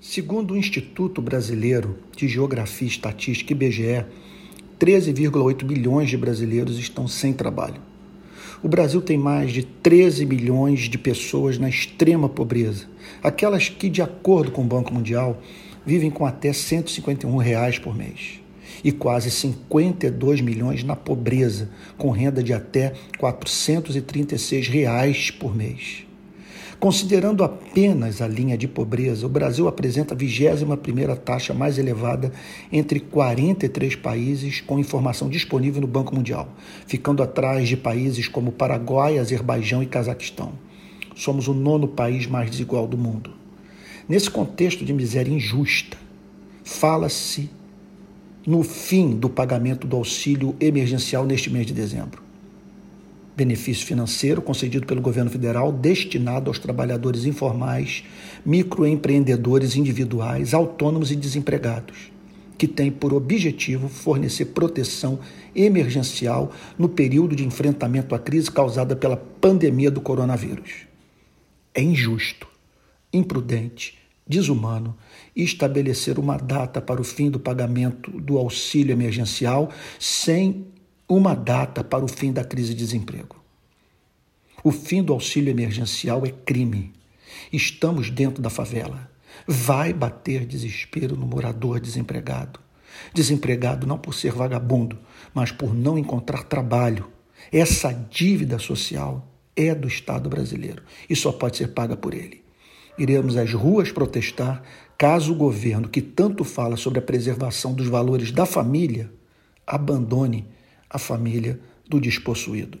Segundo o Instituto Brasileiro de Geografia e Estatística, IBGE, 13,8 milhões de brasileiros estão sem trabalho. O Brasil tem mais de 13 milhões de pessoas na extrema pobreza, aquelas que, de acordo com o Banco Mundial, vivem com até 151 reais por mês, e quase 52 milhões na pobreza, com renda de até 436 reais por mês. Considerando apenas a linha de pobreza, o Brasil apresenta a 21ª taxa mais elevada entre 43 países com informação disponível no Banco Mundial, ficando atrás de países como Paraguai, Azerbaijão e Cazaquistão. Somos o nono país mais desigual do mundo. Nesse contexto de miséria injusta, fala-se no fim do pagamento do auxílio emergencial neste mês de dezembro benefício financeiro concedido pelo governo federal destinado aos trabalhadores informais, microempreendedores individuais, autônomos e desempregados, que tem por objetivo fornecer proteção emergencial no período de enfrentamento à crise causada pela pandemia do coronavírus. É injusto, imprudente, desumano estabelecer uma data para o fim do pagamento do auxílio emergencial sem uma data para o fim da crise de desemprego. O fim do auxílio emergencial é crime. Estamos dentro da favela. Vai bater desespero no morador desempregado. Desempregado não por ser vagabundo, mas por não encontrar trabalho. Essa dívida social é do Estado brasileiro e só pode ser paga por ele. Iremos às ruas protestar caso o governo, que tanto fala sobre a preservação dos valores da família, abandone a família do despossuído.